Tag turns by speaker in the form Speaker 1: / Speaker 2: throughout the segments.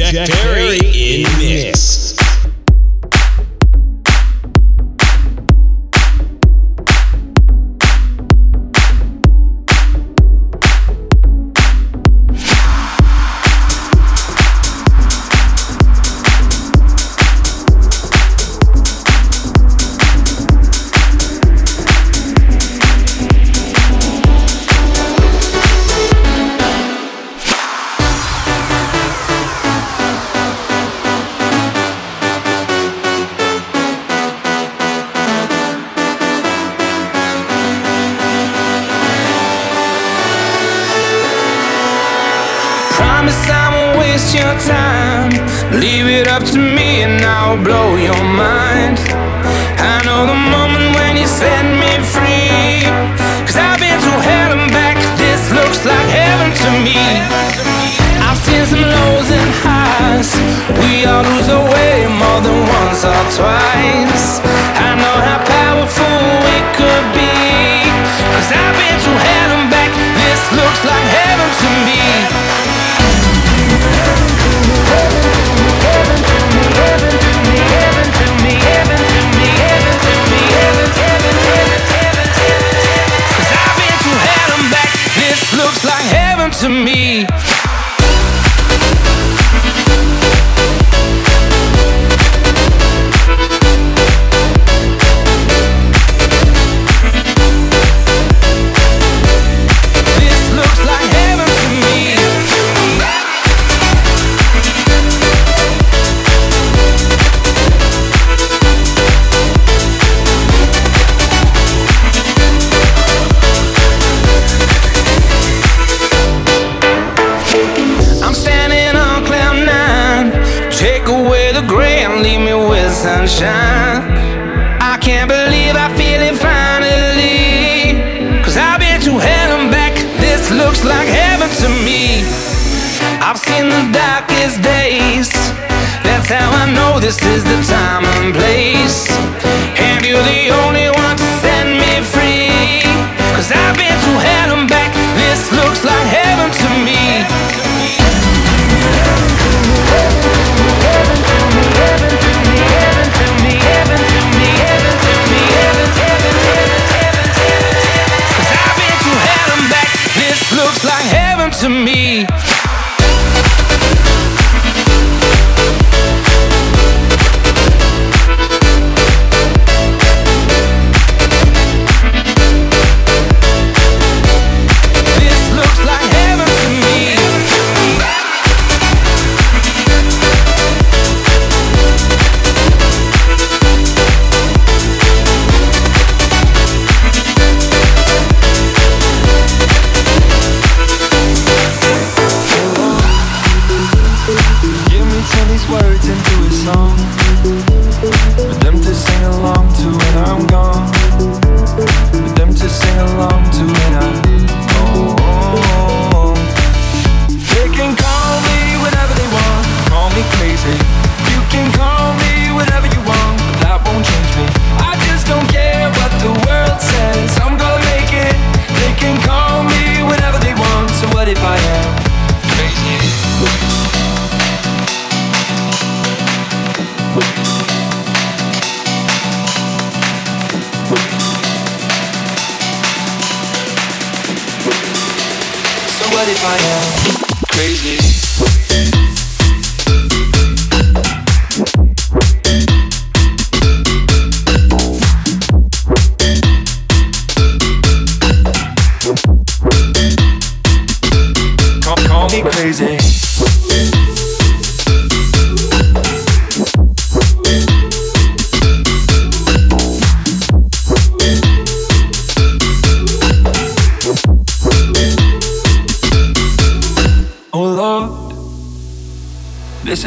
Speaker 1: Jack, Jack Perry in mix.
Speaker 2: this is the So what if I am crazy?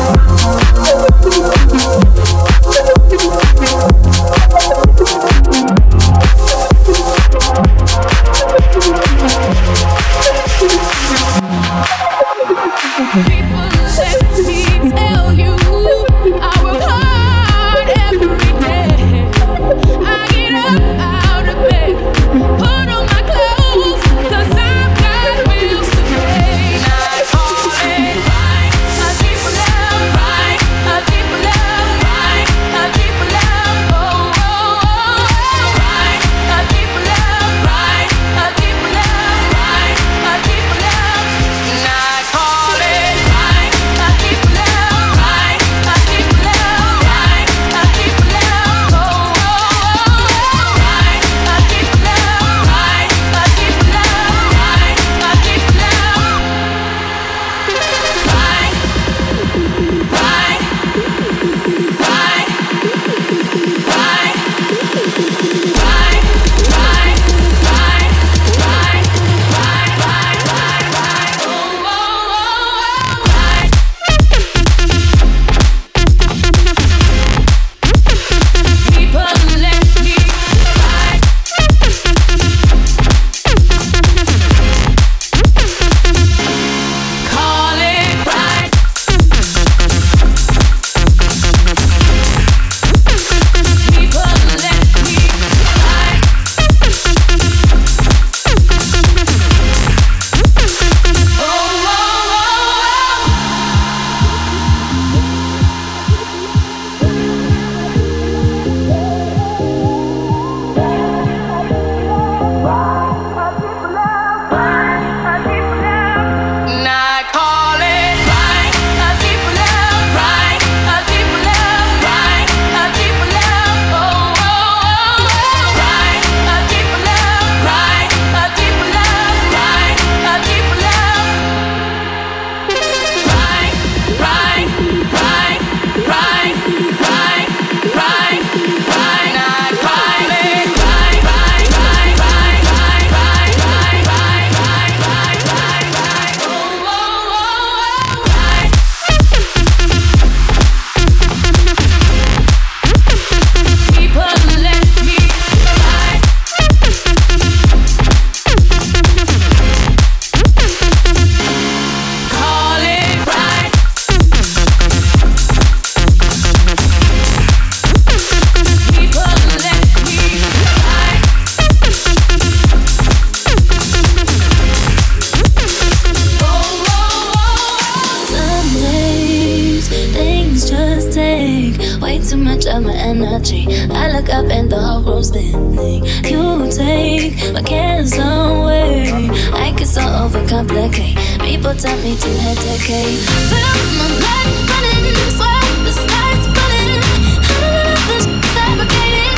Speaker 3: Oh,
Speaker 4: oh, oh. complicate. People tell me to hit decay. Feel my blood running, sweat, the sky's running. How did all this fabricated?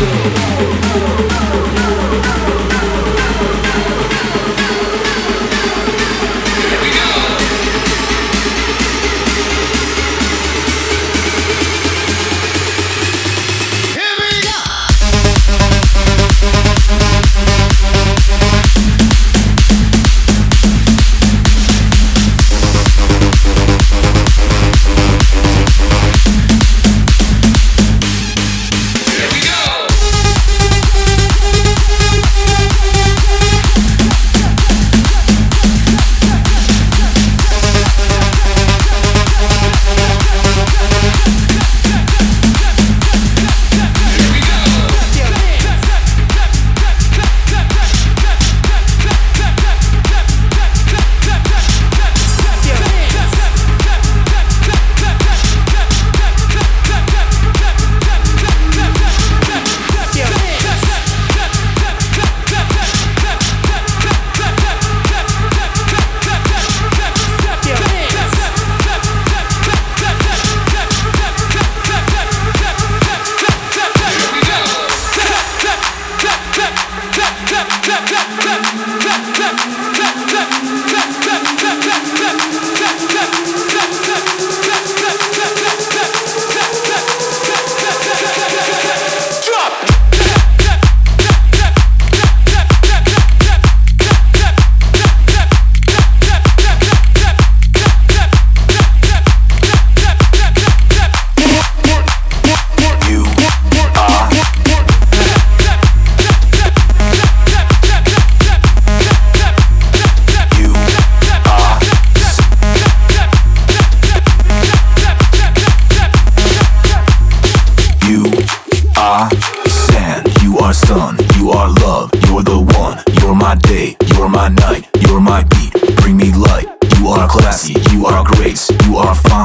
Speaker 4: Show. night, you're my beat, bring me light. You are classy, you are grace, you are
Speaker 5: fine.